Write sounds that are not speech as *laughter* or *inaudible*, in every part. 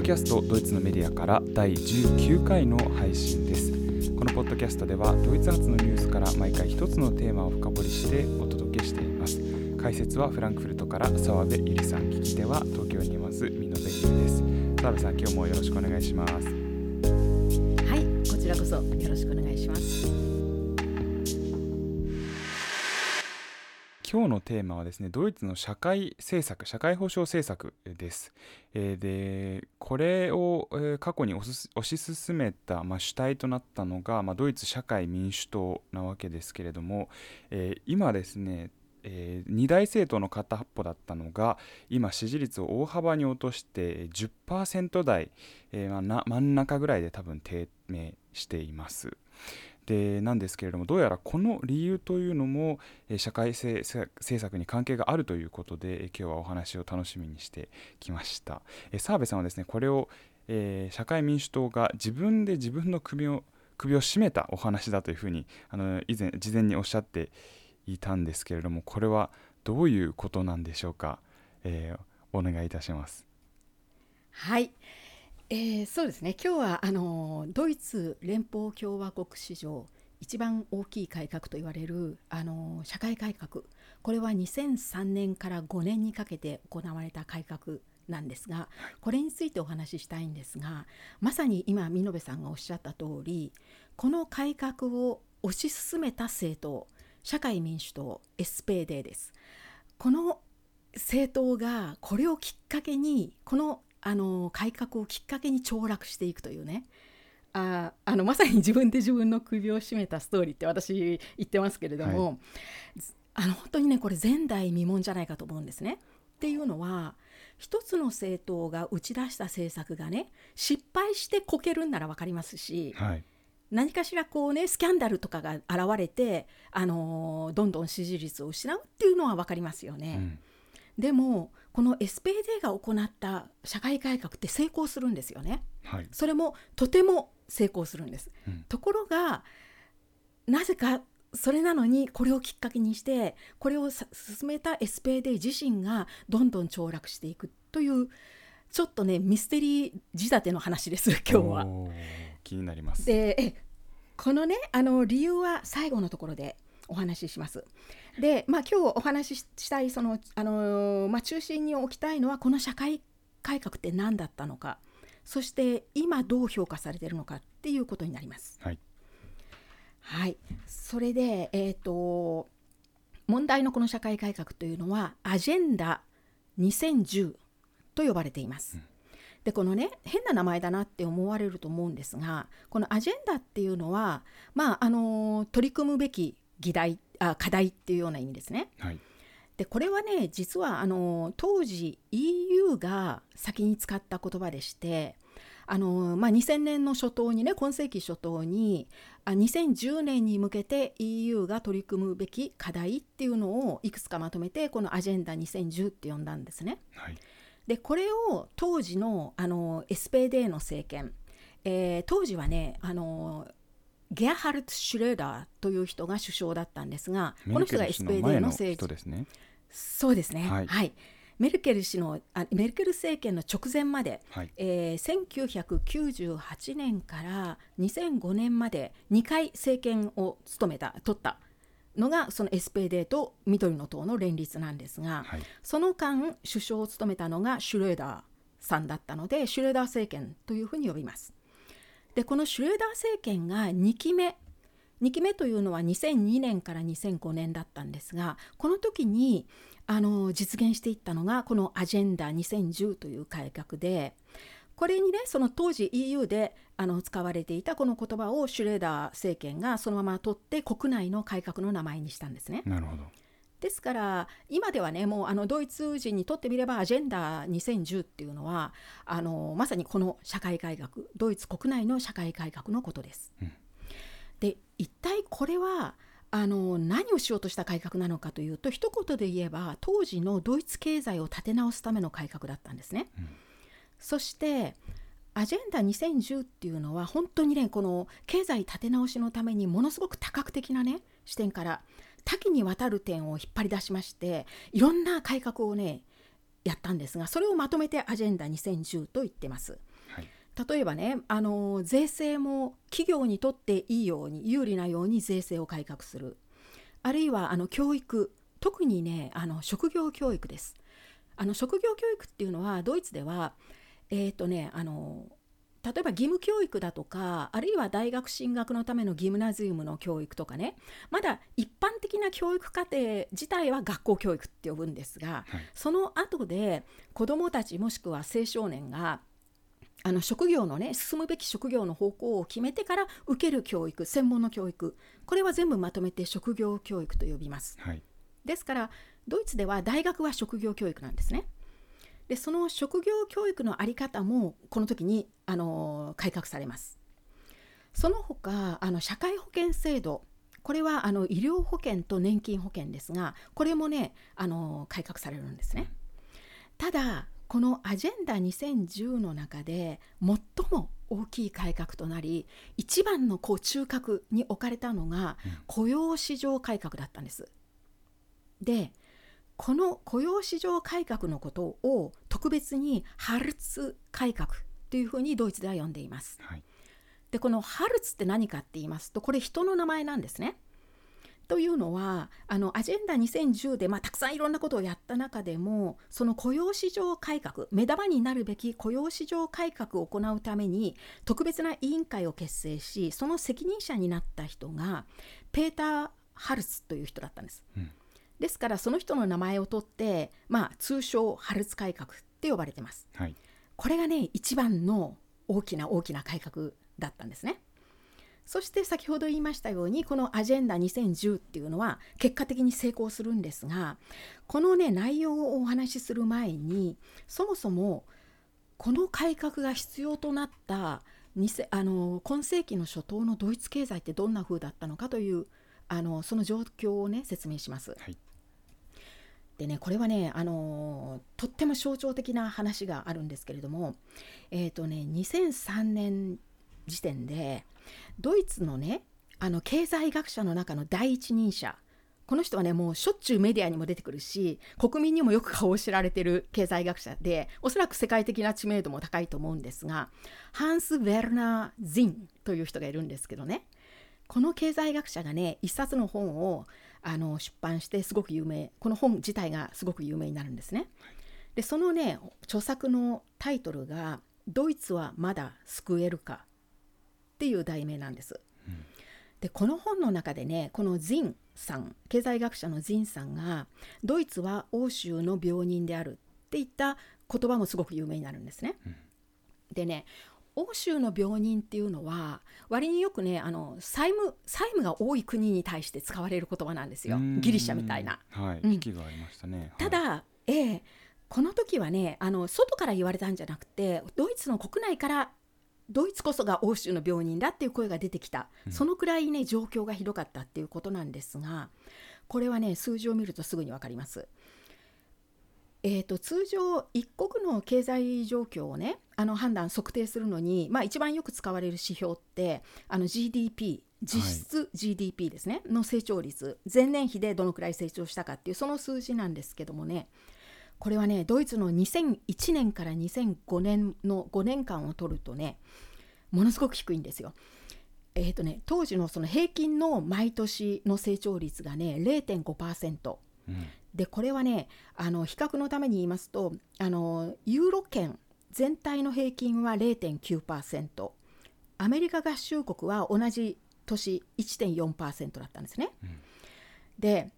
ドキャストドイツのメディアから第19回の配信です。このポッドキャストではドイツ発のニュースから毎回一つのテーマを深掘りしてお届けしています。解説はフランクフルトから澤部ゆりさん聞き手は東京にいます美濃部優です。澤部さん今日もよろしくお願いします。はいこちらこそよろしくお願いします。今日のテーマはですねドイツの社会政策社会保障政策です、えー、でこれを、えー、過去に推し進めた、まあ、主体となったのが、まあ、ドイツ社会民主党なわけですけれども、えー、今ですねえー、2大政党の片っぽだったのが今支持率を大幅に落として10%台、えー、まあ、真ん中ぐらいで多分低迷しています。でなんですけれどもどうやらこの理由というのも、社会政策に関係があるということで、今日はお話を楽しみにしてきました、澤部さんはですねこれを、えー、社会民主党が自分で自分の首を首を絞めたお話だというふうにあの以前事前におっしゃっていたんですけれどもこれはどういうことなんでしょうか、えー、お願いいたします。はい。えー、そうですね今日はあのドイツ連邦共和国史上一番大きい改革と言われるあの社会改革これは2003年から5年にかけて行われた改革なんですがこれについてお話ししたいんですがまさに今美濃さんがおっしゃった通りこの改革を推し進めた政党社会民主党 SPD です。この政党がこれをきっかけにこのあの改革をきっかけに凋落していくというね。ああのまさに自分で自分の首を絞めたストーリーって私言ってますけれども、はい、あの本当にねこれ前代未聞じゃないかと思うんですね。っていうのは一つの政党が打ち出した政策がね失敗してこけるんなら分かりますし、はい、何かしらこうねスキャンダルとかが現れて、あのー、どんどん支持率を失うっていうのは分かりますよね。うん。でもこの SPD が行った社会改革って成功するんですよね、はい、それもとても成功するんです、うん、ところがなぜかそれなのにこれをきっかけにしてこれを進めた SPD 自身がどんどん凋落していくというちょっとねミステリー仕立ての話です今日は。気になります。でこのねあの理由は最後のところでお話しします。で、まあ、今日お話ししたいその、あのまあ、中心に置きたいのはこの社会改革って何だったのかそして今どう評価されているのかっていうことになります。はい、はい、それで、えーと、問題のこの社会改革というのはアジェンダ2010と呼ばれています。うんでこのね変な名前だなって思われると思うんですがこのアジェンダっていうのはまああの取り組むべき議題あ課題っていうような意味ですね。はい、でこれはね実はあの当時 EU が先に使った言葉でしてあの、まあ、2000年の初頭にね今世紀初頭にあ2010年に向けて EU が取り組むべき課題っていうのをいくつかまとめてこのアジェンダ2010って呼んだんですね。はい、でこれを当時のあの SPD の政権、えー、当時はねあのゲアハルツ・シュレーダーという人が首相だったんですがこの人が SPD の政治、ね、そうですね、はい、はい、メルケル氏のあメルケル政権の直前まで、はい、えー、1998年から2005年まで2回政権を務めた取ったのがその SPD と緑の党の連立なんですが、はい、その間首相を務めたのがシュレーダーさんだったのでシュレーダー政権というふうに呼びます。でこのシュレーダー政権が2期目2期目というのは2002年から2005年だったんですがこの時にあの実現していったのがこのアジェンダ2010という改革でこれにねその当時 EU であの使われていたこの言葉をシュレーダー政権がそのまま取って国内の改革の名前にしたんですね。なるほどですから今ではねもうあのドイツ人にとってみればアジェンダ2010っていうのはあのまさにこの社会改革ドイツ国内の社会改革のことです。うん、で一体これはあの何をしようとした改革なのかというと一言で言えば当時のドイツ経済を立て直すための改革だったんですね。うん、そしてアジェンダ2010っていうのは本当にねこの経済立て直しのためにものすごく多角的なね視点から多岐にわたる点を引っ張り出しましていろんな改革をねやったんですがそれをまとめてアジェンダ2010と言ってます。例えばねあの税制も企業にとっていいように有利なように税制を改革する。あるいはあの教育特にねあの職業教育です。あの職業教育っていうのはドイツではえっ、ー、とねあの例えば義務教育だとかあるいは大学進学のためのギムナジウムの教育とかね。まだ一般的な教育課程自体は学校教育って呼ぶんですが、はい、その後で子どもたちもしくは青少年があの職業のね進むべき職業の方向を決めてから受ける教育専門の教育。これは全部まとめて職業教育と呼びます、はい、ですからドイツでは大学は職業教育なんですねでその職業教育の在り方もこの時にあの改革されます。その他あの社会保険制度これはあの医療保険と年金保険ですがこれもねあの改革されるんですね。ただこのアジェンダ2010の中で最も大きい改革となり一番のこう中核に置かれたのが雇用市場改革だったんです。でこの雇用市場改革のことを特別にハルツ改革というふうにドイツでは呼んでいます。はい、でこのハルツって何かって言いますとこれ人の名前なんですね。というのはあのアジェンダ2010で、まあ、たくさんいろんなことをやった中でもその雇用市場改革目玉になるべき雇用市場改革を行うために特別な委員会を結成しその責任者になった人がペーター・ハルツという人だったんです。うん、ですからその人の名前を取って、まあ、通称ハルツ改革って呼ばれてます。はい、これがね一番の大きな大きな改革だったんですね。そして先ほど言いましたようにこのアジェンダ2010っていうのは結果的に成功するんですがこのね内容をお話しする前にそもそもこの改革が必要となったあの今世紀の初頭のドイツ経済ってどんな風だったのかというあのその状況をね説明します。はいでねこれはねあのとっても象徴的な話があるんですけれどもえっ、ー、とね2003年時点でドイツのねあの経済学者の中の第一人者この人はねもうしょっちゅうメディアにも出てくるし国民にもよく顔を知られてる経済学者でおそらく世界的な知名度も高いと思うんですがハンス・ヴェルナー・ジンという人がいるんですけどねこの経済学者がね一冊の本をあの出版してすごく有名この本自体がすごく有名になるんですね。でそのね著作のタイトルが「ドイツはまだ救えるか」っていう題名なんです。うん、でこの本の中でねこのジンさん経済学者のジンさんがドイツは欧州の病人であるっていった言葉もすごく有名になるんですね。うん、でね欧州の病人っていうのは割によくねあの債務債務が多い国に対して使われる言葉なんですよ。ギリシャみたいな。はい、うん、がありましたね。ただ、ええこの時はねあの外から言われたんじゃなくてドイツの国内からドイツこそが欧州の病人だっていう声が出てきた、うん、そのくらいね状況がひどかったっていうことなんですがこれはね数字を見るとすぐに分かります。えーと、通常一国の経済状況をねあの判断測定するのに、まあ、一番よく使われる指標ってあの GDP 実質 GDP ですね、はい、の成長率。前年比でどのくらい成長したかっていうその数字なんですけどもね。これはねドイツの2001年から2005年の5年間を取るとねものすごく低いんですよ。えーとね、当時のその平均の毎年の成長率がね0.5%、うん、でこれはねあの比較のために言いますとあのユーロ圏全体の平均は0.9%アメリカ合衆国は同じ年1.4%だったんですね。うん、で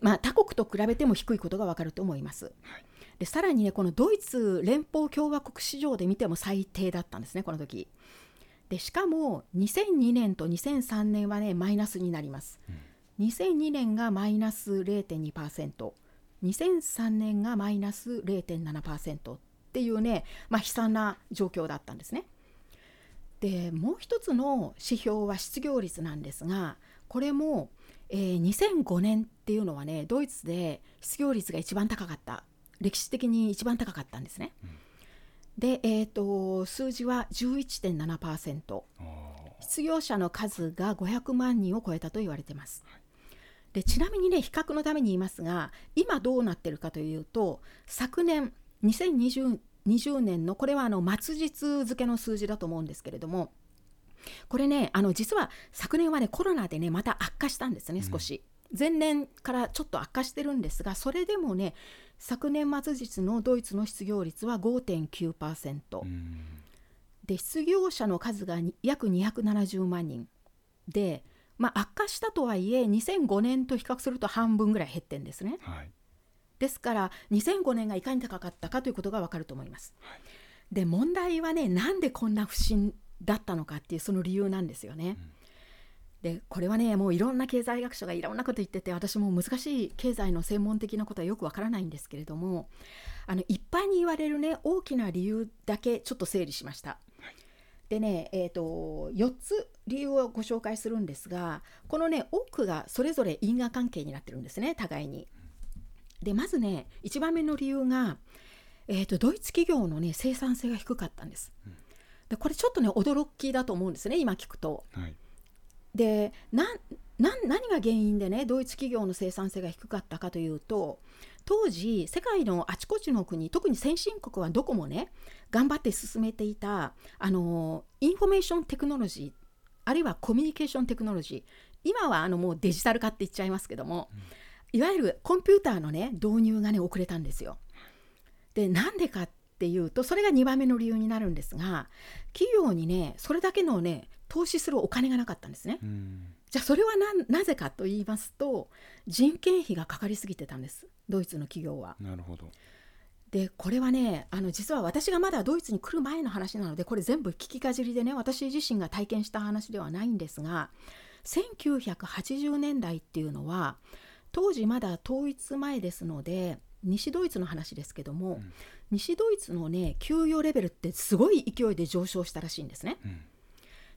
まあ、他国と比べても低いことがわかると思います。はい、でさらにねこのドイツ連邦共和国市場で見ても最低だったんですねこの時。でしかも2002年と2003年はねマイナスになります、うん、2002年がマイナス 0.2%2003 年がマイナス0.7%っていうね、まあ、悲惨な状況だったんですね。でもう一つの指標は失業率なんですがこれもえー、2005年っていうのはねドイツで失業率が一番高かった。歴史的に一番高かったんですね。うん、で、えーと、数字は11.7%失業者の数が500万人を超えたと言われてます。でちなみにね比較のために言いますが今どうなってるかというと昨年2020 2020年のこれはあの末日付の数字だと思うんですけれどもこれねあの実は昨年はねコロナでねまた悪化したんですね少し。前年からちょっと悪化してるんですがそれでもね昨年末日のドイツの失業率は5.9%、うん、で失業者の数が約270万人。で、まあ、悪化したとはいえ2005年と比較すると半分ぐらい減ってんですね。はいですから2005年がいかに高かったかということがわかると思います。はいで問題はねなんでこんな不振だったのかっていうその理由なんですよね。でこれはねもういろんな経済学者がいろんなこと言ってて私も難しい経済の専門的なことはよくわからないんですけれどもあの一般に言われるね大きな理由だけちょっと整理しました。でね、えーと、4つ理由をご紹介するんですがこのね多くがそれぞれ因果関係になってるんですね互いに。でまずね1番目の理由が、えーと、ドイツ企業のね生産性が低かったんです。でこれちょっとね驚きだと思うんですね今聞くと。はいで何が原因でねドイツ企業の生産性が低かったかというと当時世界のあちこちの国特に先進国はどこもね頑張って進めていたあのインフォメーションテクノロジーあるいはコミュニケーションテクノロジー今はあのもうデジタル化って言っちゃいますけども、いわゆるコンピューターのね導入がね遅れたんですよ。でなんでかっていうとそれが2番目の理由になるんですが企業にねそれだけのね投資するお金がなかったんですね。うんじゃあそれはなぜかと言いますと人件費がかかりすぎてたんですドイツの企業は。なるほどでこれはねあの実は私がまだドイツに来る前の話なのでこれ全部聞きかじりでね私自身が体験した話ではないんですが1980年代っていうのは当時まだ統一前ですので西ドイツの話ですけども、うん西ドイツのね給与レベルってすごい勢いで上昇したらしいんですね。うん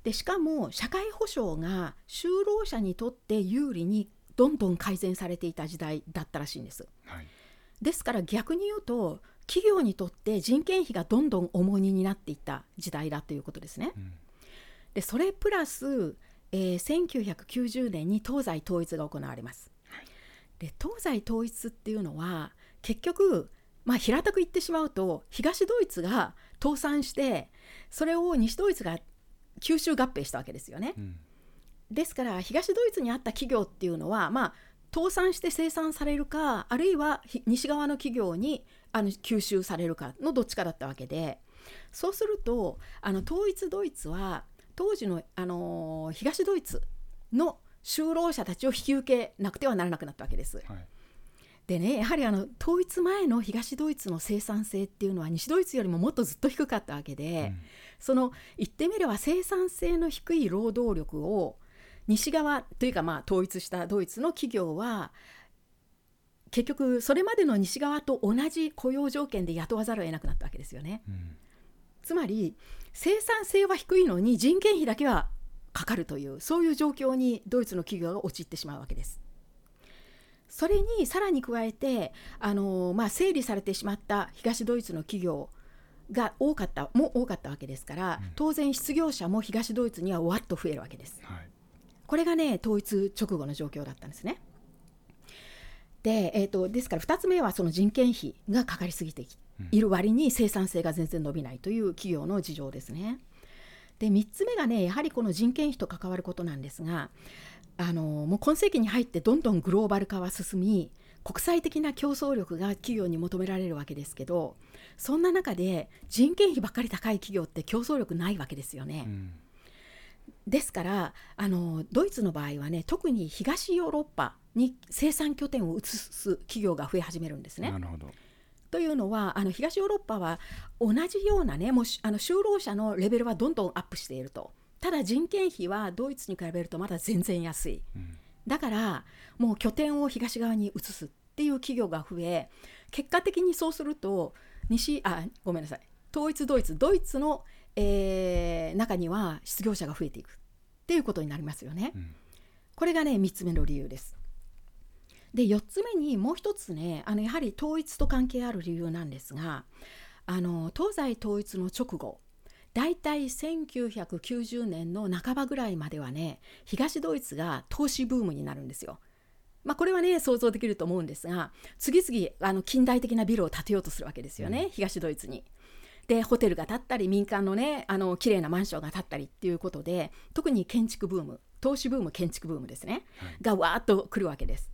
でしかも社会保障が就労者にとって有利にどんどん改善されていた時代だったらしいんです。はいですから逆に言うと企業にとって人件費がどんどん重荷になっていった時代だということですね。うんでそれプラス、えー1990年に東西統一が行われます。で東西統一っていうのは結局まあ平たく言ってしまうと東ドイツが倒産してそれを西ドイツが吸収合併したわけですよね。うんですから東ドイツにあった企業っていうのはまあ倒産して生産されるかあるいはひ西側の企業にあの吸収されるかのどっちかだったわけでそうするとあの統一ドイツは当時の、あのー東ドイツの就労者たちを引き受けなくてはならなくなったわけです。はいでねやはりあの統一前の東ドイツの生産性っていうのは西ドイツよりももっとずっと低かったわけで、うんその言ってみれば生産性の低い労働力を西側というかまあ統一したドイツの企業は結局それまでの西側と同じ雇用条件で雇わざるを得なくなったわけですよね。うんつまり生産性は低いのに人件費だけはかかるというそういう状況にドイツの企業が陥ってしまうわけです。それにさらに加えてあの、まあ、整理されてしまった東ドイツの企業が多かったも多かったわけですから、うん当然失業者も東ドイツにはわっと増えるわけです。はいこれがね統一直後の状況だったんですね。で,、えー、とですから2つ目はその人件費がかかりすぎている割に生産性が全然伸びないという企業の事情ですね。で3つ目がねやはりこの人件費と関わることなんですがあのもう今世紀に入ってどんどんグローバル化は進み国際的な競争力が企業に求められるわけですけどそんな中で人件費ばっかり高い企業って競争力ないわけですよね。うんですからあのドイツの場合はね特に東ヨーロッパに生産拠点を移す企業が増え始めるんですねな。るほどというのはあの東ヨーロッパは同じようなねもうしあの就労者のレベルはどんどんアップしていると。ただ人件費はドイツに比べるとまだ全然安い。うんだからもう拠点を東側に移すっていう企業が増え結果的にそうすると西あごめんなさい統一ドイツドイツの、えー中には失業者が増えていくっていうことになりますよね。うんこれがね3つ目の理由です。で4つ目にもう一つねあのやはり統一と関係ある理由なんですがあの東西統一の直後だいたい1990年の半ばぐらいまではね東ドイツが投資ブームになるんですよ。まあ、これはね想像できると思うんですが次々あの近代的なビルを建てようとするわけですよね、東ドイツに。でホテルが建ったり民間のねあの綺麗なマンションが建ったりっていうことで特に建築ブーム投資ブーム建築ブームですね、はいがわーっと来るわけです。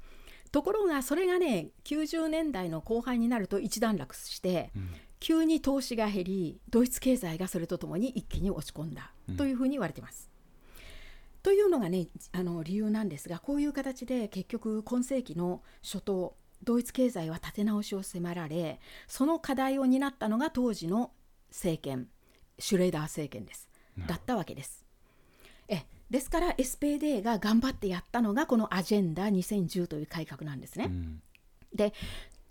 ところがそれがね90年代の後半になると一段落してうん急に投資が減りドイツ経済がそれとともに一気に落ち込んだうんというふうに言われています。というのがねあの理由なんですがこういう形で結局今世紀の初頭ドイツ経済は立て直しを迫られその課題を担ったのが当時の政権シュレーダー政権ですだったわけです。えですから SPD が頑張ってやったのがこのアジェンダ2010という改革なんですね。うんで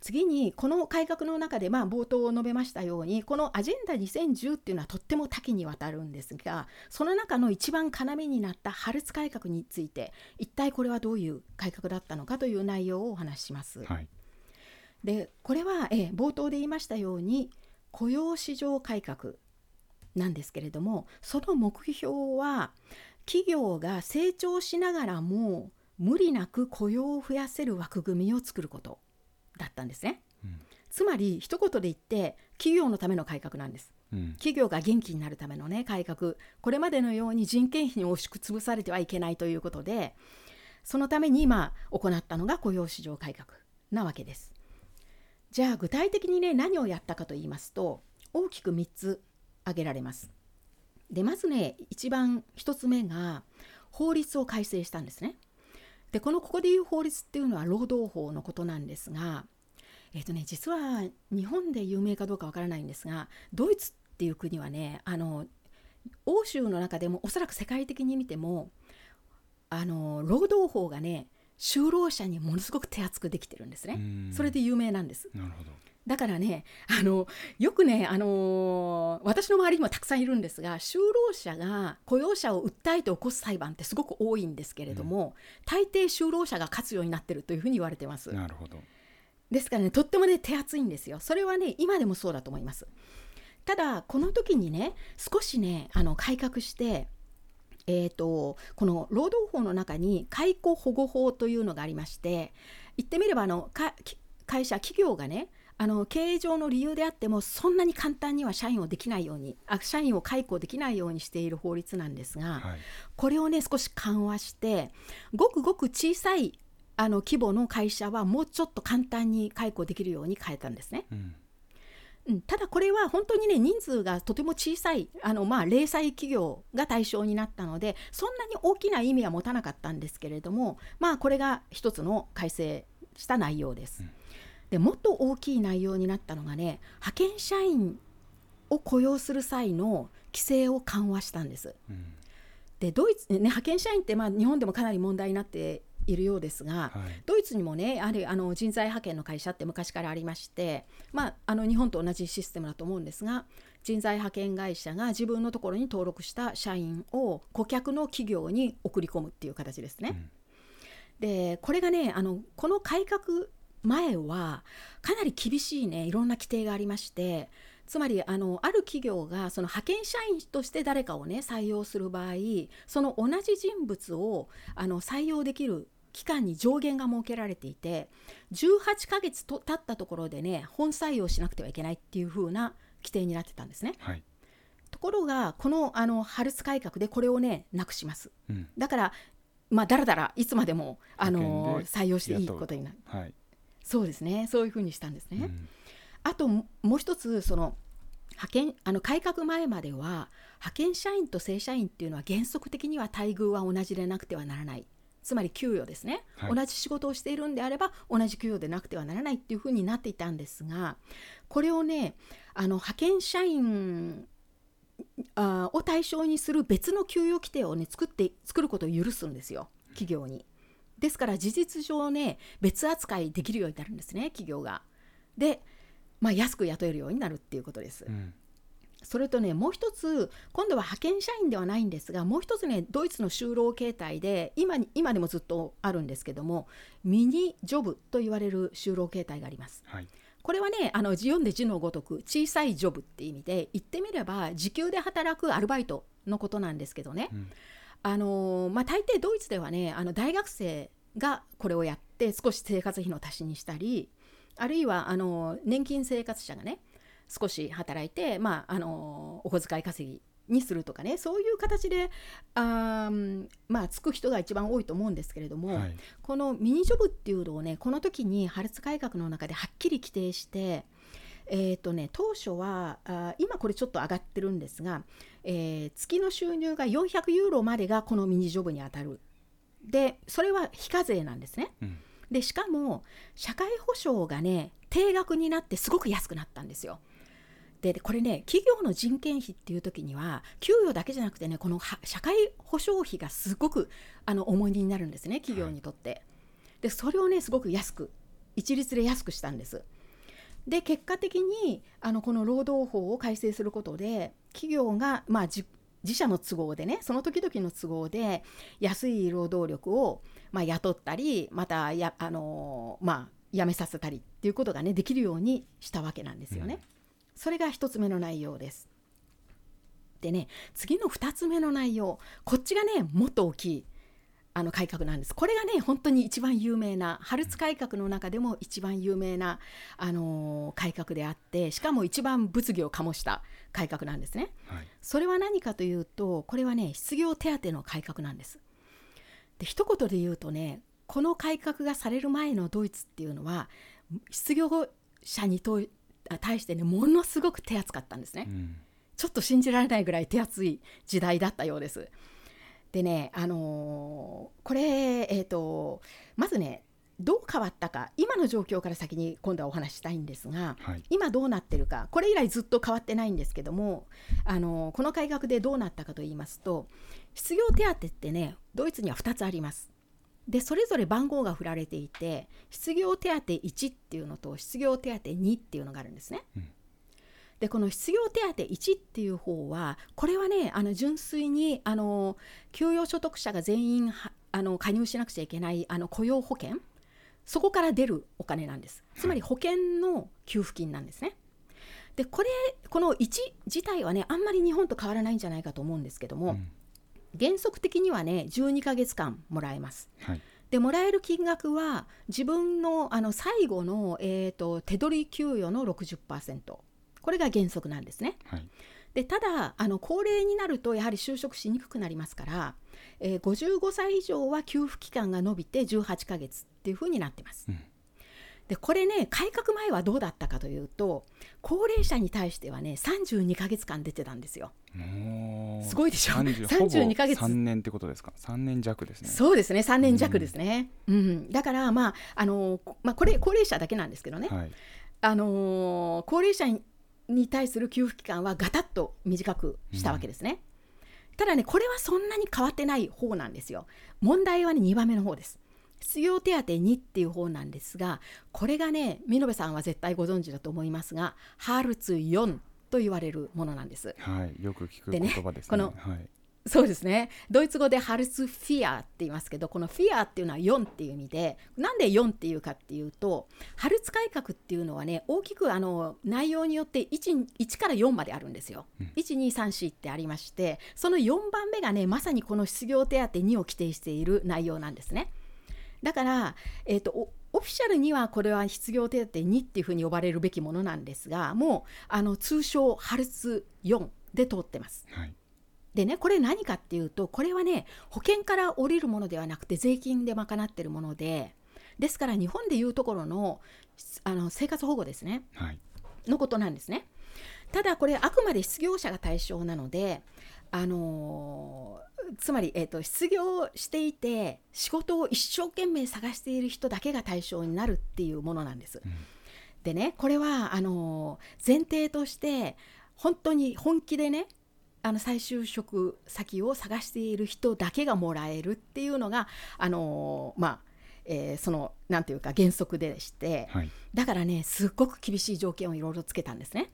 次にこの改革の中で、まあ、冒頭述べましたようにこのアジェンダ2010っていうのはとっても多岐にわたるんですがその中の一番要になったハルツ改革について一体これはどういう改革だったのかという内容をお話しします。はいでこれは、えー冒頭で言いましたように雇用市場改革なんですけれどもその目標は企業が成長しながらも無理なく雇用を増やせる枠組みを作ることだったんですね。うんつまり一言で言って企業のための改革なんです。うん企業が元気になるためのね改革これまでのように人件費に押し潰されてはいけないということでそのために今行ったのが雇用市場改革なわけです。じゃあ具体的にね何をやったかと言いますと大きく3つ挙げられます。でまずね一番1つ目が法律を改正したんですね。でこのここでいう法律っていうのは労働法のことなんですがえっ、とね実は日本で有名かどうかわからないんですがドイツっていう国はねあの欧州の中でもおそらく世界的に見てもあの労働法がね就労者にものすごく手厚くできてるんですね。うんそれで有名なんです。なるほどだからねあのよくね、あの私の周りにもたくさんいるんですが就労者が雇用者を訴えて起こす裁判ってすごく多いんですけれども、大抵就労者が勝つようになってるというふうに言われてます。なるほど。ですからねとってもね手厚いんですよ。それはね今でもそうだと思います。ただこの時にね少しねあの改革してえー、とこの労働法の中に解雇保護法というのがありまして言ってみればあのかき会社企業がねあの経営上の理由であってもそんなに簡単には社員をできないようにあ社員を解雇できないようにしている法律なんですが、はいこれをね少し緩和してごくごく小さいあの規模の会社はもうちょっと簡単に解雇できるように変えたんですね。うんうん、ただこれは本当にね人数がとても小さいあの、まあ、零細企業が対象になったのでそんなに大きな意味は持たなかったんですけれどもまあこれが一つの改正した内容です。うんでもっと大きい内容になったのがね派遣社員を雇用する際の規制を緩和したんです。うんでドイツ、ね、派遣社員ってまあ日本でもかなり問題になっているようですが、はいドイツにもねやはりあの人材派遣の会社って昔からありまして、まあ、あの日本と同じシステムだと思うんですが人材派遣会社が自分のところに登録した社員を顧客の企業に送り込むっていう形ですね。うんでこれがねあのこの改革前はかなり厳しいねいろんな規定がありましてつまりあのある企業がその派遣社員として誰かをね採用する場合その同じ人物をあの採用できる期間に上限が設けられていて18ヶ月と経ったところでね本採用しなくてはいけないっていう風な規定になってたんですね。はいところがこのあのハルツ改革でこれをねなくします。うんだからまあだらだらいつまでもあの採用していいことになるはいそうですね。そういうふうにしたんですね。うん。あとももう一つその派遣あの改革前までは派遣社員と正社員っていうのは原則的には待遇は同じでなくてはならない。つまり給与ですね、はい。同じ仕事をしているんであれば同じ給与でなくてはならないっていうふうになっていたんですがこれをねあの派遣社員あーを対象にする別の給与規定をね作って作ることを許すんですよ。企業に。ですから事実上ね別扱いできるようになるんですね企業が。で、まあ、安く雇えるようになるっていうことです。うんそれとねもう一つ今度は派遣社員ではないんですがもう一つねドイツの就労形態で今に今でもずっとあるんですけどもミニジョブと言われる就労形態があります。はいこれはねあの読んで字のごとく小さいジョブって意味で言ってみれば時給で働くアルバイトのことなんですけどね、うんあのまあ、大抵ドイツではねあの大学生がこれをやって少し生活費の足しにしたりあるいはあの年金生活者がね少し働いて、まあ、あのお小遣い稼ぎにするとかねそういう形であまあつく人が一番多いと思うんですけれども、はい、このミニジョブっていうのをねこの時にハルツ改革の中ではっきり規定してえーとね、当初はあ今これちょっと上がってるんですが、えー、月の収入が400ユーロまでがこのミニジョブに当たる。でそれは非課税なんですね、うん、でしかも社会保障がね定額になってすごく安くなったんですよ。でこれね企業の人件費っていう時には給与だけじゃなくてねこの社会保障費がすごくあの重荷になるんですね企業にとって、はい、でそれをねすごく安く一律で安くしたんですで結果的にあのこの労働法を改正することで企業が、まあ、自社の都合でねその時々の都合で安い労働力を、まあ、雇ったりまたやあの、まあ、辞めさせたりっていうことがねできるようにしたわけなんですよね。うんそれが1つ目の内容です。でね次の2つ目の内容こっちがねもっと大きいあの改革なんです。これがね本当に一番有名なハルツ改革の中でも一番有名な、あのー、改革であってしかも一番物議を醸した改革なんですね。はい、それは何かというとこれはね失業手当の改革なんです。で一言で言うとねこの改革がされる前のドイツっていうのは失業者にと対してねものすごく手厚かったんですね、うん、ちょっと信じられないぐらい手厚い時代だったようです。でねあのー、これえっ、ー、とまずねどう変わったか今の状況から先に今度はお話したいんですが、はい、今どうなってるかこれ以来ずっと変わってないんですけどもあのこの改革でどうなったかと言いますと失業手当ってねドイツには2つあります。でそれぞれ番号が振られていて失業手当1っていうのと失業手当2っていうのがあるんですね。うん、でこの失業手当1っていう方はこれはねあの純粋にあの給与所得者が全員あの加入しなくちゃいけないあの雇用保険そこから出るお金なんです。つまり保険の給付金なんですね。でこれこの1自体はねあんまり日本と変わらないんじゃないかと思うんですけども、うん原則的にはね12ヶ月間もらえます。はいでもらえる金額は自分のあの最後の、えーと、手取り給与の60%これが原則なんですね。はい、でただあの高齢になるとやはり就職しにくくなりますから、えー、55歳以上は給付期間が延びて18ヶ月っていうふうになってます。うん。でこれね改革前はどうだったかというと高齢者に対してはね32か月間出てたんですよ。すごいでしょ？32か月。3年ってことですか？3年弱ですね。そうですね3年弱ですね、うん、うん、だからまああのまあこれ高齢者だけなんですけどね、はい、あの高齢者に対する給付期間はガタッと短くしたわけですね、うん、ただねこれはそんなに変わってない方なんですよ問題はね2番目の方です失業手当2っていう方なんですがこれがね美濃部さんは絶対ご存知だと思いますがハルツ4と言われるものなんです。はい、よく聞く言葉ですね。この、はい、そうですねドイツ語でハルツフィアって言いますけどこのフィアっていうのは4っていう意味でなんで4っていうかっていうとハルツ改革っていうのはね大きくあの内容によって 1, 1から4まであるんですよ。うん、1234ってありましてその4番目がねまさにこの失業手当2を規定している内容なんですね。だから、えーと、オフィシャルにはこれは失業手当2っていうふうに呼ばれるべきものなんですがもうあの通称ハルツ4で通ってます。はいでねこれ何かっていうとこれはね保険から降りるものではなくて税金で賄ってるものでですから日本でいうところのあの生活保護ですね、はい、のことなんですね。ただこれあくまで失業者が対象なのであのつまり、えーと、失業していて仕事を一生懸命探している人だけが対象になるっていうものなんです。うん、でねこれはあの前提として本当に本気でねあの再就職先を探している人だけがもらえるっていうのがあのまあえー、そのなんていうか原則でして、はい、だからねすっごく厳しい条件をいろいろつけたんですね。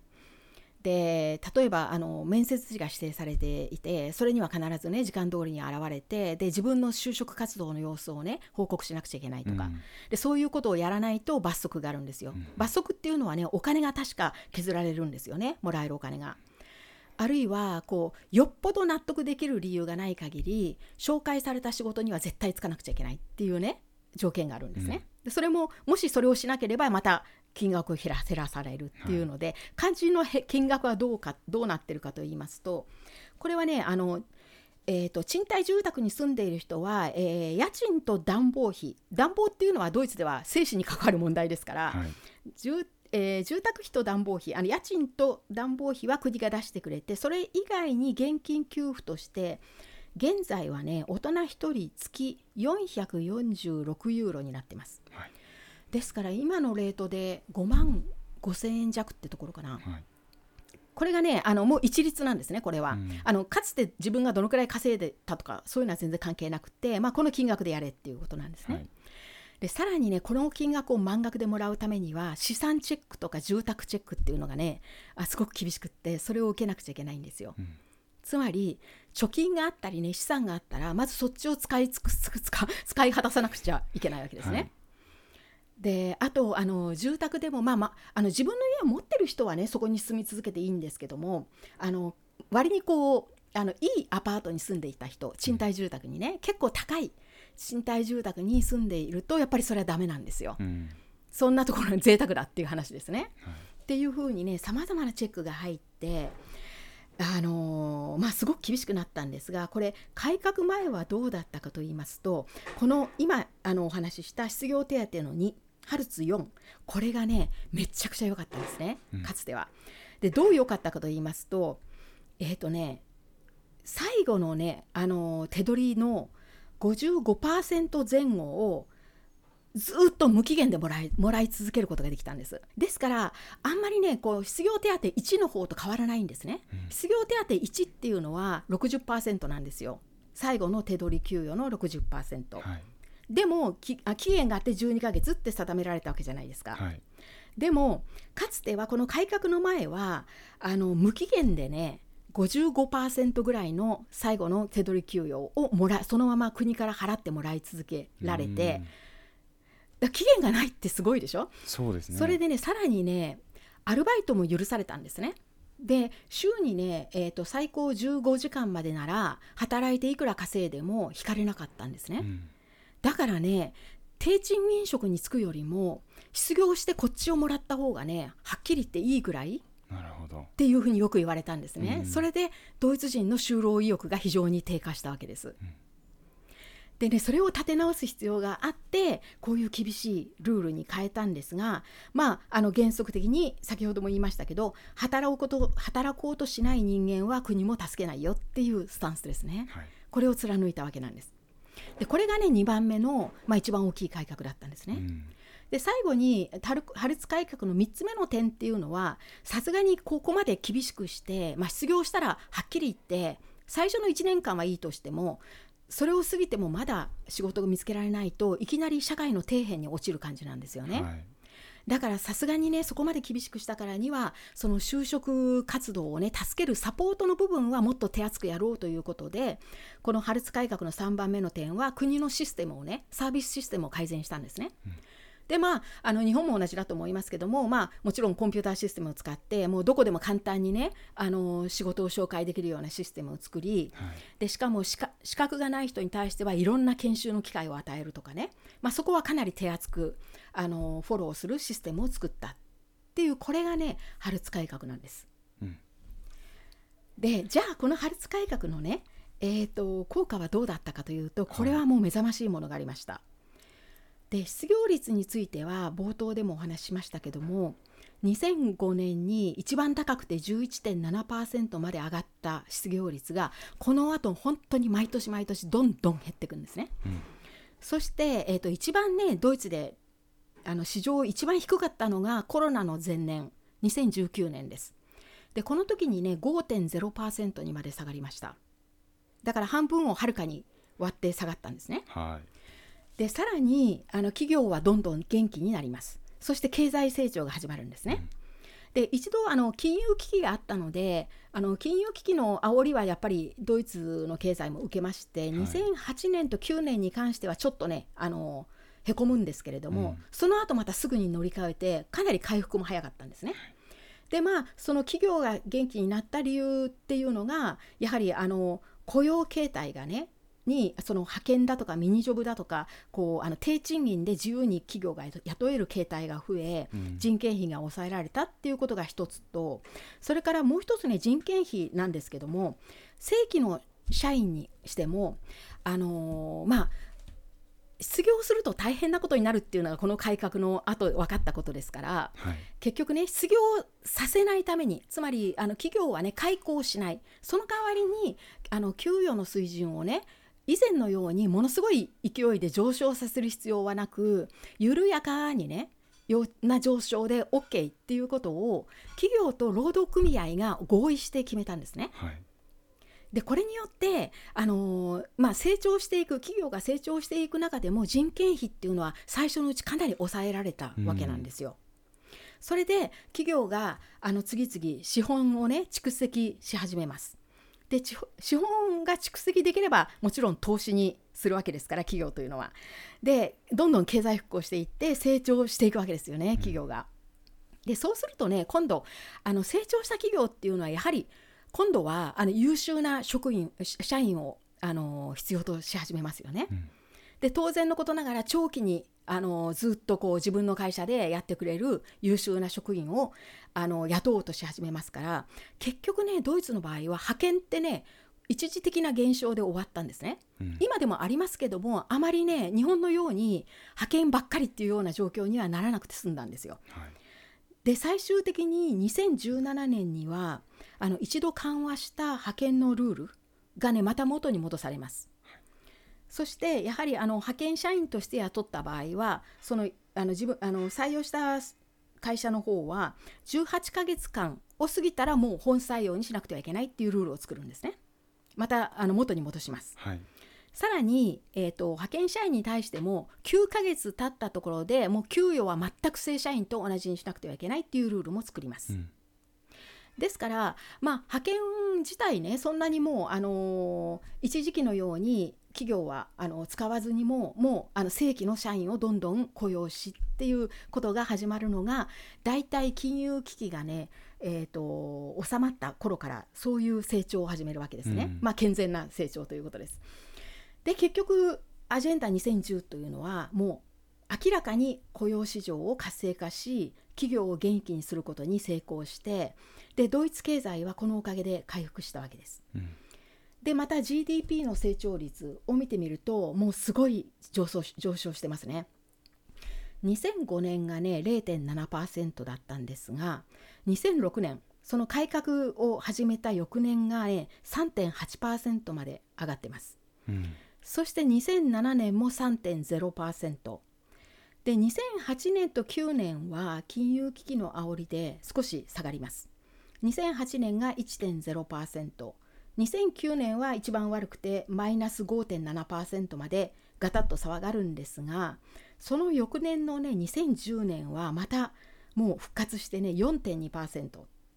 で例えばあの面接時が指定されていてそれには必ずね時間通りに現れてで自分の就職活動の様子をね報告しなくちゃいけないとか、うん、でそういうことをやらないと罰則があるんですよ、うん、罰則っていうのはねお金が確か削られるんですよねもらえるお金が。あるいはこうよっぽど納得できる理由がない限り紹介された仕事には絶対つかなくちゃいけないっていうね条件があるんですね。うん、でそれももしそれをしなければまた金額を減らされるっていうので、肝心のへ金額はどうかどうなってるかと言いますとこれはねあのえーと、賃貸住宅に住んでいる人は、えー、家賃と暖房費。暖房っていうのはドイツでは生死に関わる問題ですから、はい、住えー、住宅費と暖房費あの家賃と暖房費は国が出してくれてそれ以外に現金給付として現在はね大人1人月446ユーロになってます、はい、ですから今のレートで5万5千円弱ってところかな、はい。これがねあのもう一律なんですねこれは、うん、あのかつて自分がどのくらい稼いでたとかそういうのは全然関係なくて、まあ、この金額でやれっていうことなんですね。はい、でさらにねこの金額を満額でもらうためには資産チェックとか住宅チェックっていうのがねあすごく厳しくってそれを受けなくちゃいけないんですよ。うん、つまり貯金があったりね資産があったらまずそっちを使い尽くす使い果たさなくちゃいけないわけですね。はいであとあの住宅でも、まあまあ、あの自分の家を持ってる人はねそこに住み続けていいんですけどもあの割にこうあのいいアパートに住んでいた人賃貸住宅にね結構高い賃貸住宅に住んでいるとやっぱりそれはダメなんですよ。うん、そんなところの贅沢だっていう話ですね。はい、っていうふうにねさまざまなチェックが入ってあのー、まあ、すごく厳しくなったんですがこれ改革前はどうだったかと言いますとこの今あのお話しした失業手当の2ハルツ4これがねめちゃくちゃ良かったんですねかつては。でどう良かったかと言いますとえっ、ー、とね最後のねあの手取りの55%前後をずっと無期限でもらいもらい続けることができたんです。ですからあんまりねこう失業手当1の方と変わらないんですね、うん、失業手当1っていうのは60%なんですよ。最後の手取り給与の60%、はい、でも期限があって12ヶ月って定められたわけじゃないですか。はい、でもかつてはこの改革の前はあの無期限でね55%ぐらいの最後の手取り給与をもらそのまま国から払ってもらい続けられて期限がないってすごいでしょ？そうですねそれでねさらにねアルバイトも許されたんですね。で週にね、えーと、最高15時間までなら働いていくら稼いでも引かれなかったんですね。うんだからね低賃金職に就くよりも失業してこっちをもらった方がねはっきり言っていいぐらいなるほど。っていうふうによく言われたんですね、うん、それでドイツ人の就労意欲が非常に低下したわけです。うん、でねそれを立て直す必要があってこういう厳しいルールに変えたんですがまああの原則的に先ほども言いましたけど働くこと働こうとしない人間は国も助けないよっていうスタンスですね、はい、これを貫いたわけなんです。でこれがね2番目の、まあ、一番大きい改革だったんですね。うんで最後にハルツ改革の3つ目の点っていうのはさすがにここまで厳しくして、まあ、失業したらはっきり言って最初の1年間はいいとしてもそれを過ぎてもまだ仕事が見つけられないといきなり社会の底辺に落ちる感じなんですよね。はいだからさすがにねそこまで厳しくしたからにはその就職活動をね助けるサポートの部分はもっと手厚くやろうということでこのハルツ改革の3番目の点は国のシステムをねサービスシステムを改善したんですね。うんでまあ、あの日本も同じだと思いますけども、まあ、もちろんコンピューターシステムを使ってもうどこでも簡単にねあの仕事を紹介できるようなシステムを作り、はい、でしかも資格がない人に対してはいろんな研修の機会を与えるとかね、まあ、そこはかなり手厚くあのフォローするシステムを作ったっていうこれがねハルツ改革なんです。うん、でじゃあこのハルツ改革のねえーと効果はどうだったかというとこれはもう目覚ましいものがありました。で失業率については冒頭でもお話ししましたけども2005年に一番高くて11.7%まで上がった失業率がこの後本当に毎年毎年どんどん減っていくんですね。うん、そして、えーと、一番ねドイツであの史上一番低かったのがコロナの前年2019年です。でこの時にね5.0%にまで下がりました。だから半分をはるかに割って下がったんですね。はいでさらにあの企業はどんどん元気になりますそして経済成長が始まるんですね。で一度あの金融危機があったのであの金融危機の煽りはやっぱりドイツの経済も受けまして、はい、2008年と9年に関してはちょっとねあのへこむんですけれども、うん、その後またすぐに乗り換えてかなり回復も早かったんですね。でまあその企業が元気になった理由っていうのがやはりあの雇用形態がねにその派遣だとかミニジョブだとかこうあの低賃金で自由に企業が雇える形態が増え、うん。人件費が抑えられたっていうことが一つとそれからもう一つね人件費なんですけども正規の社員にしてもあのーまあ失業すると大変なことになるっていうのがこの改革の後分かったことですからはい。結局ね失業させないためにつまりあの企業はね解雇しない。その代わりにあの給与の水準をね以前のようにものすごい勢いで上昇させる必要はなく緩やかにねよな上昇で OK っていうことを企業と労働組合が合意して決めたんですね。はいでこれによって、あのーまあ、成長していく企業が成長していく中でも人件費っていうのは最初のうちかなり抑えられたわけなんですよ。それで企業があの次々資本をね蓄積し始めます。でち資本が蓄積できればもちろん投資にするわけですから企業というのは。でどんどん経済復興していって成長していくわけですよね企業が。でそうするとね今度あの成長した企業っていうのはやはり今度はあの優秀な職員し社員をあの必要とし始めますよね。うんで当然のことながら長期にあのずっとこう自分の会社でやってくれる優秀な職員をあの雇おうとし始めますから結局ねドイツの場合は派遣ってね一時的な現象で終わったんですね。うん今でもありますけどもあまりね日本のように派遣ばっかりっていうような状況にはならなくて済んだんですよ。はいで最終的に2017年にはあの一度緩和した派遣のルールがねまた元に戻されます。そしてやはりあの派遣社員として雇った場合はそのあの自分あの採用した会社の方は18ヶ月間を過ぎたらもう本採用にしなくてはいけないっていうルールを作るんですね。またあの元に戻します。はいさらに、えー、と派遣社員に対しても9ヶ月経ったところでもう給与は全く正社員と同じにしなくてはいけないっていうルールも作ります。うんですから、まあ、派遣自体ねそんなにもう、あのー一時期のように企業はあの使わずにももうあの正規の社員をどんどん雇用しっていうことが始まるのが大体金融危機がね、えー、と収まった頃からそういう成長を始めるわけですね、うんまあ、健全な成長ということです。で結局アジェンダ2010というのはもう明らかに雇用市場を活性化し企業を元気にすることに成功してでドイツ経済はこのおかげで回復したわけです。うんでまた GDP の成長率を見てみるともうすごい上昇し上昇してますね。2005年がね0.7%だったんですが2006年その改革を始めた翌年がね3.8%まで上がってます。うんそして2007年も3.0%で2008年と9年は金融危機の煽りで少し下がります2008年が 1.0%2009 年は一番悪くてマイナス5.7%までガタッと下がるんですがその翌年のね2010年はまたもう復活してね4.2%っ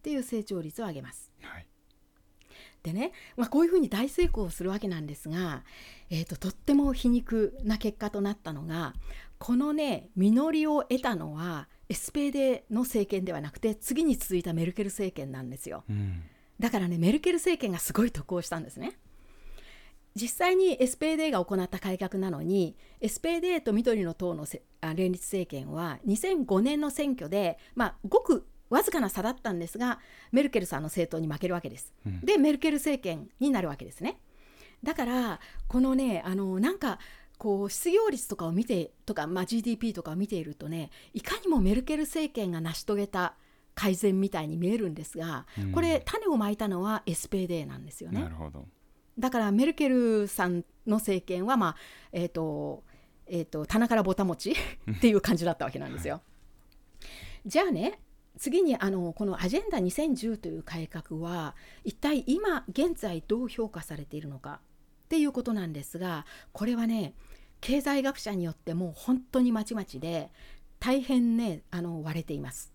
ていう成長率を上げます。はい。でね、まあ、こういうふうに大成功するわけなんですが、えー、ととっても皮肉な結果となったのがこのね実りを得たのは SPD の政権ではなくて次に続いたメルケル政権なんですよ。うんだからねメルケル政権がすごい得をしたんですね実際に SPD が行った改革なのに SPD と緑の党のせあ連立政権は2005年の選挙で、まあ、ごくわずかな差だったんですがメルケルさんの政党に負けるわけです。うんでメルケル政権になるわけですね。だからこのねあのなんかこう失業率とかを見てとか、まあ、GDP とかを見ているとねいかにもメルケル政権が成し遂げた改善みたいに見えるんですが、うんこれ種をまいたのは SPD なんですよねな。るほどだからメルケルさんの政権は、まあえーとえー、と棚からぼたもち *laughs* っていう感じだったわけなんですよ。じゃあね次にあのこのアジェンダ2010という改革は一体今現在どう評価されているのかっていうことなんですがこれはね経済学者によってもう本当にまちまちで大変ねあの割れています。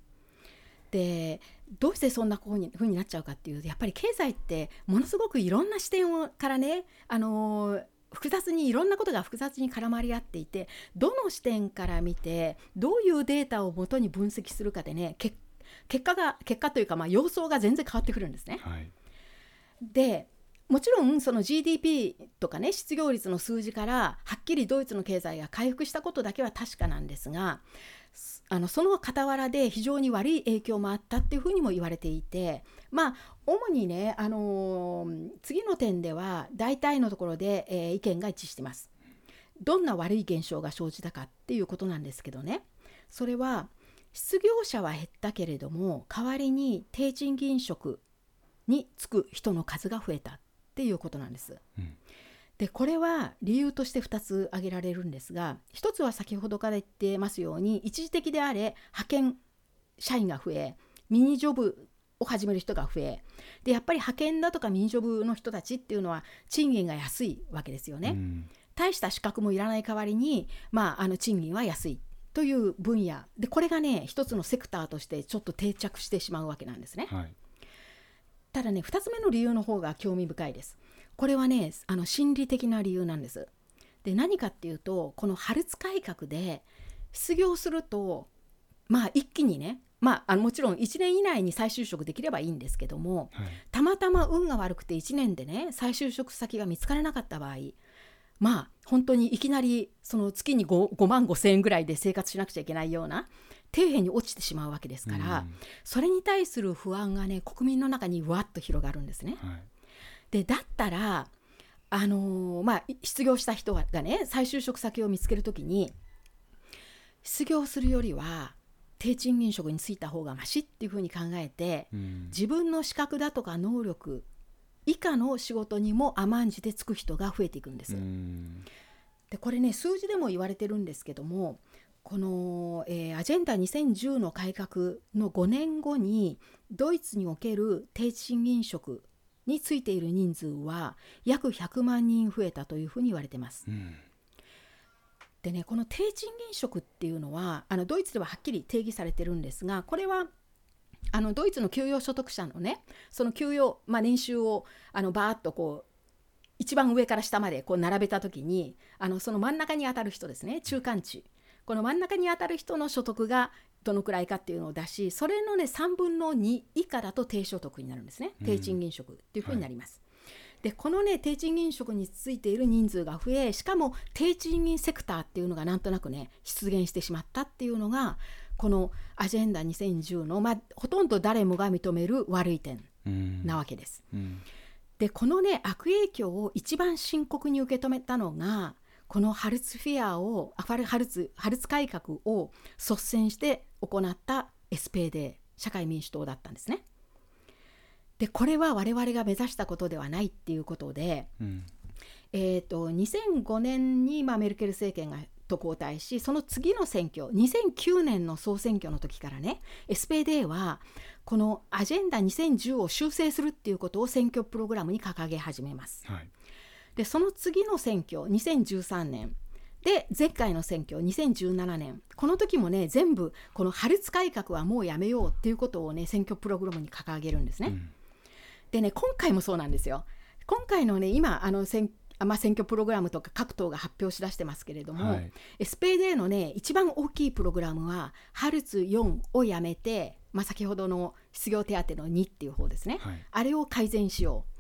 でどうしてそんなふうになっちゃうかっていうとやっぱり経済ってものすごくいろんな視点をからね、あのー複雑にいろんなことが複雑に絡まり合っていてどの視点から見てどういうデータをもとに分析するかでねけ結果が結果というか、まあ、様相が全然変わってくるんですね。はいでもちろんその GDP とかね失業率の数字からはっきりドイツの経済が回復したことだけは確かなんですがあのその傍らで非常に悪い影響もあったっていうふうにも言われていてまあ主にね、あのー、次の点では大体のところで、えー、意見が一致してます。どんな悪い現象が生じたかっていうことなんですけどねそれは失業者は減ったけれども代わりに低賃金職に就く人の数が増えたっていうことなんです。うん、でこれは理由として2つ挙げられるんですが1つは先ほどから言ってますように一時的であれ派遣社員が増えミニジョブを始める人が増えでやっぱり派遣だとかミニジョブの人たちっていうのは賃金が安いわけですよね。うん、大した資格もいらない代わりに、まあ、あの賃金は安いという分野でこれがね一つのセクターとしてちょっと定着してしまうわけなんですね。はい、ただね2つ目の理由の方が興味深いです。これはねあの心理的な理由なんです。で何かっていうとこのハルツ改革で失業するとまあ一気にねまあ、あのもちろん1年以内に再就職できればいいんですけども、はい、たまたま運が悪くて1年でね再就職先が見つからなかった場合まあ本当にいきなりその月に 5, 5万5千円ぐらいで生活しなくちゃいけないような底辺に落ちてしまうわけですから、うん、それに対する不安がね国民の中にわっと広がるんですね。はい、でだったらあのー、まあ、失業した人がね再就職先を見つける時に失業するよりは低賃金職に就いた方がましっていうふうに考えて、うん、自分の資格だとか能力以下の仕事にも甘んじてつく人が増えていくんです。でこれね数字でも言われてるんですけどもこの、えー、アジェンダ2010の改革の5年後にドイツにおける低賃金職についている人数は約100万人増えたというふうに言われてます。うんでねこの低賃金職っていうのはあのドイツでははっきり定義されてるんですがこれはあのドイツの給与所得者のねその給与、まあ、年収をあのバーッとこう一番上から下までこう並べた時にあのその真ん中に当たる人ですね中間値この真ん中に当たる人の所得がどのくらいかっていうのを出しそれのね3分の2以下だと低所得になるんですね。低賃金職っていうふうになります。はい、でこのね低賃金職についている人数が増えしかも低賃金セクターっていうのがなんとなくね出現してしまったっていうのがこのアジェンダ2010の、まあ、ほとんど誰もが認める悪い点なわけです。うんうん、でこのね悪影響を一番深刻に受け止めたのがこのハルツフィアをハルツハルツ改革を率先して行った SPD 社会民主党だったんですね。でこれは我々が目指したことではないっていうことで、うん、えーと、と2005年に、まあ、メルケル政権がと交代しその次の選挙2009年の総選挙の時からね SPD はこのアジェンダ2010を修正するっていうことを選挙プログラムに掲げ始めます。はい、でその次の選挙2013年。で前回の選挙2017年。この時もね全部このハルツ改革はもうやめようっていうことをね選挙プログラムに掲げるんですね。うん、でね今回もそうなんですよ。今回のね今あの選まあ、選挙プログラムとか各党が発表しだしてますけれども、はい、SPD のね一番大きいプログラムはハルツ4をやめて、まあ、先ほどの失業手当の2っていう方ですね、はい、あれを改善しよう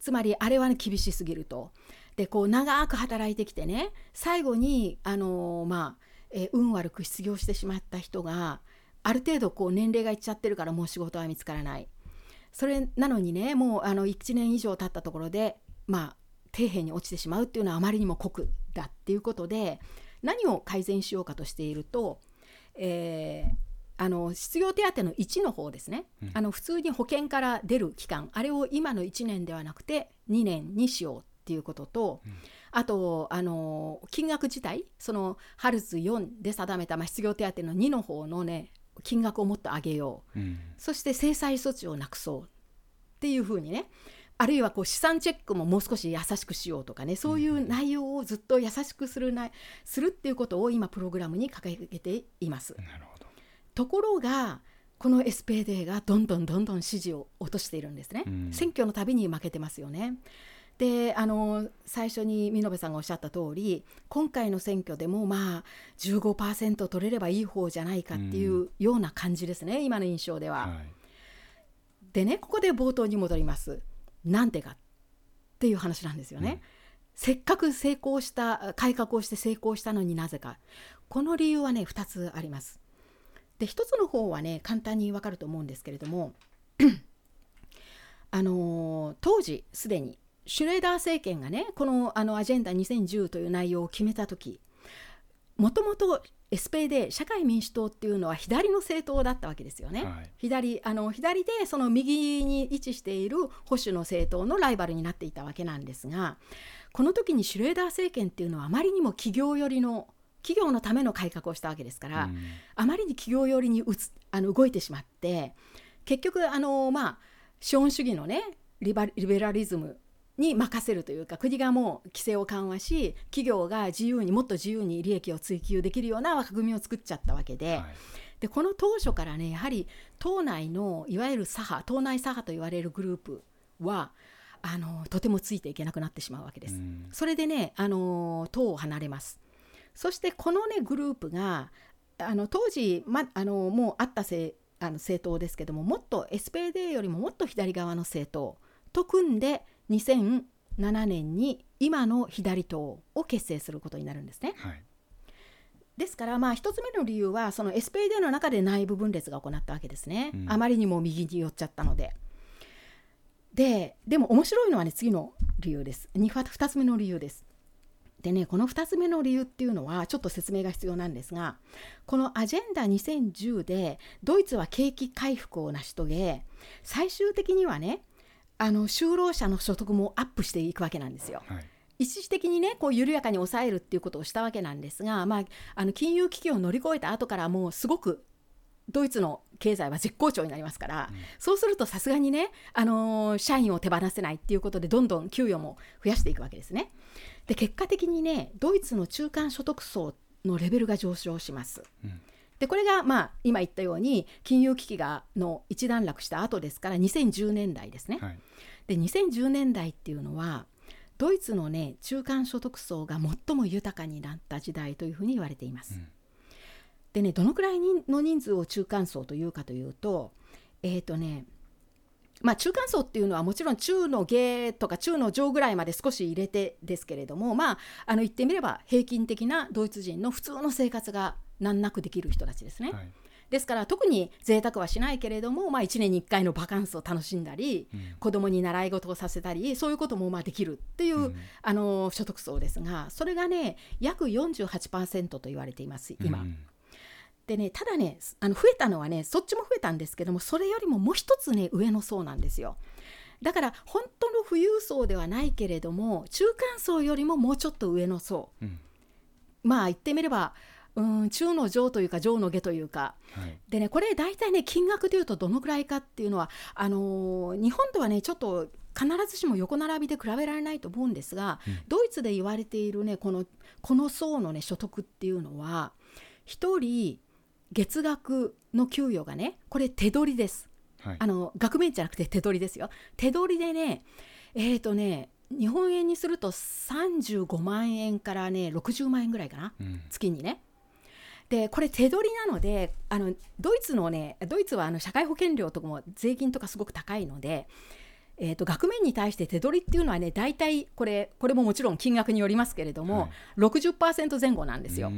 つまりあれは、ね、厳しすぎると。でこう長く働いてきてね最後にあのー、まあ、えー、運悪く失業してしまった人がある程度こう年齢がいっちゃってるからもう仕事は見つからない。それなのにねもうあの1年以上経ったところでまあ底辺に落ちてしまうっていうのはあまりにも酷だっていうことで何を改善しようかとしていると、えー、あの失業手当の1の方ですね、うん、あの普通に保険から出る期間。あれを今の1年ではなくて2年にしようっていうことと、うん、あとあの金額自体そのハルツ4で定めた、まあ、失業手当の2の方のね金額をもっと上げよう、うん、そして制裁措置をなくそうっていうふうにねあるいはこう資産チェックももう少し優しくしようとかねそういう内容をずっと優しくするなするっていうことを今プログラムに掲げています。ところがこの SPD がどんどんどんどん支持を落としているんですね。うん、選挙のたびに負けてますよね。であの最初に見延さんがおっしゃった通り今回の選挙でもまあ15%取れればいい方じゃないかっていうような感じですね、うん、今の印象では。はい、でねここで冒頭に戻ります。なんでかっていう話なんですよね。せっかく成功した改革をして成功したのになぜかこの理由はね2つあります。で1つの方はね簡単にわかると思うんですけれども *clears throat* あのー当時すでにシュレーダー政権がねこのあのアジェンダ2010という内容を決めた時もともと SPD 社会民主党っていうのは左の政党だったわけですよね。はい左あの左でその右に位置している保守の政党のライバルになっていたわけなんですがこの時にシュレーダー政権っていうのはあまりにも企業寄りの企業のための改革をしたわけですから、うんあまりに企業寄りにうつあの動いてしまって結局あの、まあ、資本主義のねリバリベラリズムに任せるというか国がもう規制を緩和し企業が自由にもっと自由に利益を追求できるような枠組みを作っちゃったわけで,、はいでこの当初からねやはり党内のいわゆる左派党内左派と言われるグループはあのとてもついていけなくなってしまうわけです。うんそれでね、あの党を離れます。そしてこのねグループがあの当時、ま、あのもうあったせあの政党ですけどももっと SPD よりももっと左側の政党と組んで2007年に今の左党を結成することになるんですね。はいですからまあ一つ目の理由はその SPD の中で内部分裂が行ったわけですね、うんあまりにも右に寄っちゃったので。ででも面白いのはね次の理由ですに2つ目の理由です。でねこの2つ目の理由っていうのはちょっと説明が必要なんですがこのアジェンダ2010でドイツは景気回復を成し遂げ最終的にはねあの就労者の所得もアップしていくわけなんですよ。はい一時的にねこう緩やかに抑えるっていうことをしたわけなんですが、まあ、あの金融危機を乗り越えた後からもうすごくドイツの経済は絶好調になりますから、そうするとさすがにね、あのー社員を手放せないっていうことでどんどん給与も増やしていくわけですね。で結果的にねドイツの中間所得層のレベルが上昇します。うんでこれがまあ今言ったように金融危機がの一段落した後ですから2010年代ですね。はいで2010年代っていうのはドイツのね中間所得層が最も豊かになった時代というふうに言われています。うんでねどのくらいにの人数を中間層というかというとえっ、とねまあ中間層っていうのはもちろん中の下とか中の上ぐらいまで少し入れてですけれどもまああの言ってみれば平均的なドイツ人の普通の生活が難なくできる人たちですね。はいですから特に贅沢はしないけれども、まあ、1年に1回のバカンスを楽しんだり、うん子供に習い事をさせたりそういうこともまあできるっていう、うんあの所得層ですがそれがね約48%と言われています今。うんでねただねあの増えたのはねそっちも増えたんですけどもそれよりももう一つね上の層なんですよ。だから本当の富裕層ではないけれども中間層よりももうちょっと上の層。うん。まあ言ってみればうん中の上というか上の下というか。はい。でねこれ大体ね金額でいうとどのくらいかっていうのはあのー日本とはねちょっと必ずしも横並びで比べられないと思うんですが、うん。ドイツで言われているねこのこの層のね所得っていうのは1人月額の給与がねこれ手取りです。はい。あの額面じゃなくて手取りですよ。手取りでねえっ、とね日本円にすると35万円からね60万円ぐらいかなうん。月にね。でこれ手取りなのであのドイツのねドイツはあの社会保険料とかも税金とかすごく高いので、えー、と額面に対して手取りっていうのはね大体これこれももちろん金額によりますけれども、はい60%前後なんですよ。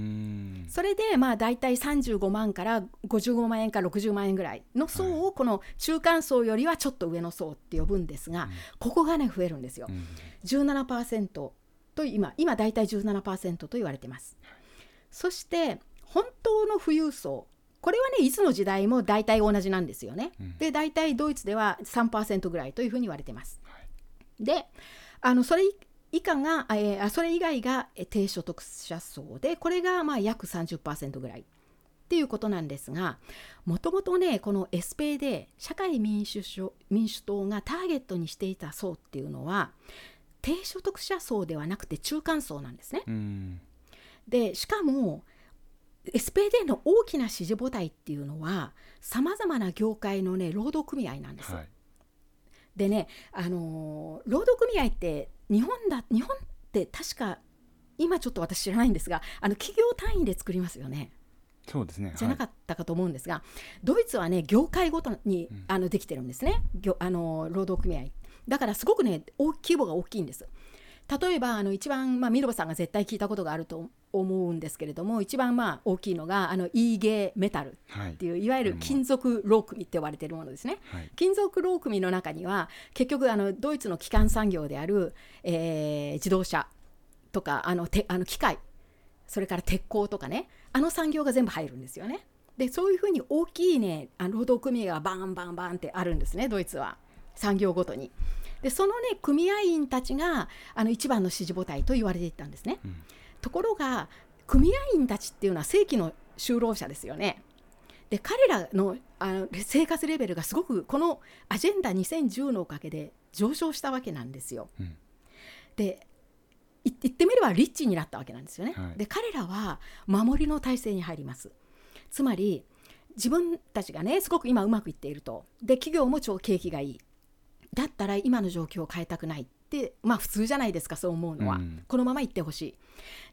それでまあ大体35万から55万円から60万円ぐらいの層をこの中間層よりはちょっと上の層って呼ぶんですが、ここがね増えるんですよ。うん17%と今今大体17%と言われてます。そして本当の富裕層これはねいつの時代も大体同じなんですよね。うんで大体ドイツでは3%ぐらいというふうに言われてます。はいであのそれ以下が、えーあそれ以外がえー低所得者層でこれがまあ約30%ぐらいっていうことなんですがもともとねこの SPD 社会民主主民主党がターゲットにしていた層っていうのは低所得者層ではなくて中間層なんですね。うんでしかも SPD の大きな支持母体っていうのはさまざまな業界のね労働組合なんです。よ。はい。でね、あのー労働組合って日本だ日本って確か今ちょっと私知らないんですがあの企業単位で作りますよね。そうですね。じゃなかっったかと思うんですが、ドイツはね業界ごとに、うん。あのできてるんですね。業あのー労働組合。だからすごくね大規模が大きいんです。例えばあの一番、まあ、ミルバさんが絶対聞いたことがあると思うんですけれども一番まあ大きいのがあのイーゲーメタルっていう、はい、いわゆる金属ロー組って呼ばれているものですね、はい、金属ロー組の中には結局あのドイツの基幹産業である、えー、自動車とかあのてあの機械それから鉄鋼とかねあの産業が全部入るんですよね。でそういうふうに大きいね労働組合がバンバンバンってあるんですねドイツは産業ごとに。でそのね組合員たちがあの一番の支持母体と言われていたんですね。うん、ところが組合員たちっていうのは正規の就労者ですよね。で彼らのあの生活レベルがすごくこのアジェンダ2010のおかげで上昇したわけなんですよ。うん、で言ってみればリッチになったわけなんですよね。はい、で彼らは守りの体制に入ります。つまり自分たちがねすごく今うまくいっているとで企業も超景気がいいだったら今の状況を変えたくないってまあ普通じゃないですかそう思うのは、うん、このままいってほしい。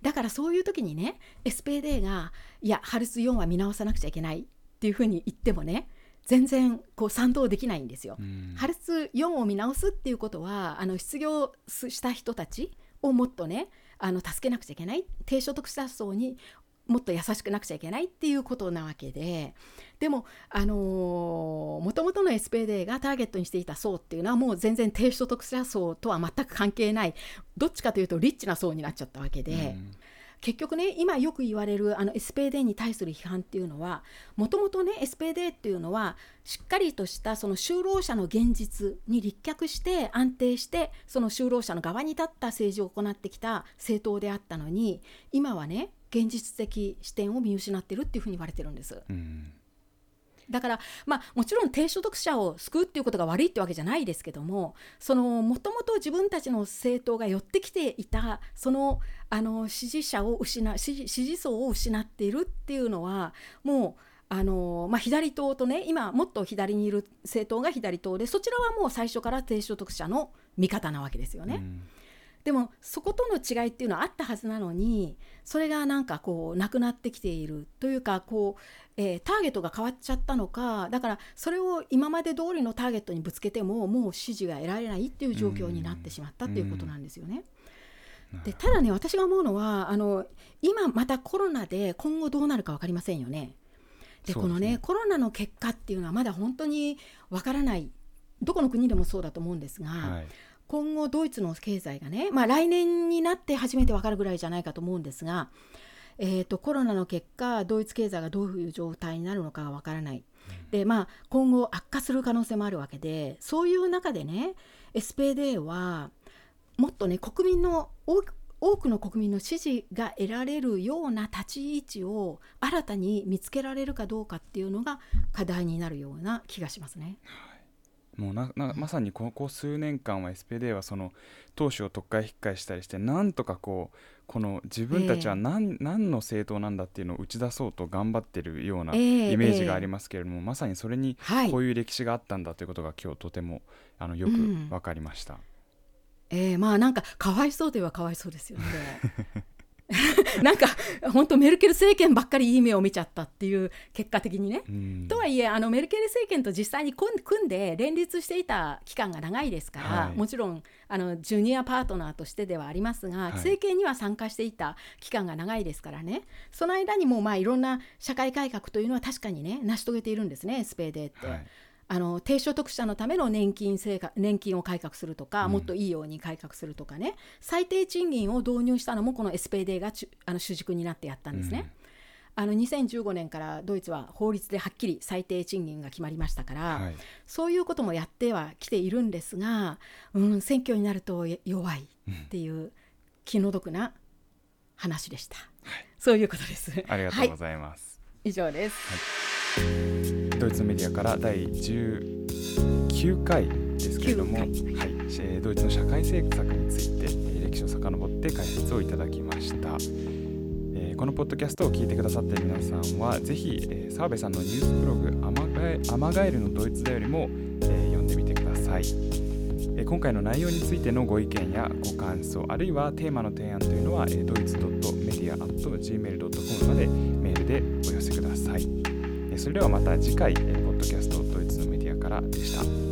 だからそういう時にね SPD がいやハルツ4は見直さなくちゃいけない。っていうふうに言ってもね全然こう賛同できないんですよ。うん、ハルツ4を見直すっていうことはあの失業した人たちをもっとねあの助けなくちゃいけない。低所得者層にもっと優しくなくちゃいけないっていうことなわけででもあのもともとの SPD がターゲットにしていた層っていうのはもう全然低所得者層とは全く関係ないどっちかというとリッチな層になっちゃったわけで。うん結局ね今よく言われるあの SPD に対する批判っていうのはもともとね SPD っていうのはしっかりとしたその就労者の現実に立脚して安定してその就労者の側に立った政治を行ってきた政党であったのに今はね現実的視点を見失ってるっていうふうに言われてるんです。うんだから、まあ、もちろん低所得者を救うっていうことが悪いってわけじゃないですけどもそのもともと自分たちの政党が寄ってきていたそのあの支持者を失支持層を失っているっていうのはもうあのまあ、左党とね今もっと左にいる政党が左党でそちらはもう最初から低所得者の味方なわけですよね。うんでもそことの違いっていうのはあったはずなのにそれがなんかこうなくなってきているというかこう、えー、ターゲットが変わっちゃったのかだからそれを今まで通りのターゲットにぶつけてももう支持が得られないっていう状況になってしまったっていうことなんですよね。でただね私が思うのはあの今またコロナで今後どうなるか分かりませんよね。でこのねコロナの結果っていうのはまだ本当に分からないどこの国でもそうだと思うんですが、はい、今後ドイツの経済がね、まあ、来年になって初めて分かるぐらいじゃないかと思うんですが、えーと、コロナの結果ドイツ経済がどういう状態になるのかが分からない。でまあ、今後悪化する可能性もあるわけでそういう中でね SPD はもっとね国民の多くの国民の支持が得られるような立ち位置を新たに見つけられるかどうかっていうのが課題になるような気がしますね。もうななまさにここ数年間は SPD はその党首を特会引っかえしたりしてなんとかこうこの自分たちは何,、何の政党なんだっていうのを打ち出そうと頑張ってるようなイメージがありますけれども、えーえー、まさにそれにこういう歴史があったんだということが今日とてもあのよく分かりました。うん、えー、まあなんかかわいそうといえばかわいそうですよね。*laughs* *laughs* なんか本当メルケル政権ばっかりいい目を見ちゃったっていう結果的にね。とはいえあのメルケル政権と実際に組んで連立していた期間が長いですから、はい、もちろんあのジュニアパートナーとしてではありますが、はい、政権には参加していた期間が長いですからね。その間にもまあいろんな社会改革というのは確かにね成し遂げているんですねスペーデって。はいあの低所得者のための年金生活年金を改革するとか、もっといいように改革するとかね。最低賃金を導入したのもこの SPD があの主軸になってやったんですね。あの2015年からドイツは法律ではっきり最低賃金が決まりましたから、はい、そういうこともやってはきているんですが、うん、選挙になると弱いっていう気の毒な話でした、はい、そういうことです。ありがとうございます、はい、以上です、ドイツメディアから第19回ですけれども、はい、えドイツの社会政策について歴史を遡って解説をいただきました。えこのポッドキャストを聞いてくださっている皆さんはぜひ、え澤部さんのニュースブログアマガエ「アマガエルのドイツだよりも」え読んでみてください、え今回の内容についてのご意見やご感想あるいはテーマの提案というのは、えドイツ .media.gmail.com までメールでお寄せくださいそれではまた次回、ポッドキャストドイツのメディアからでした。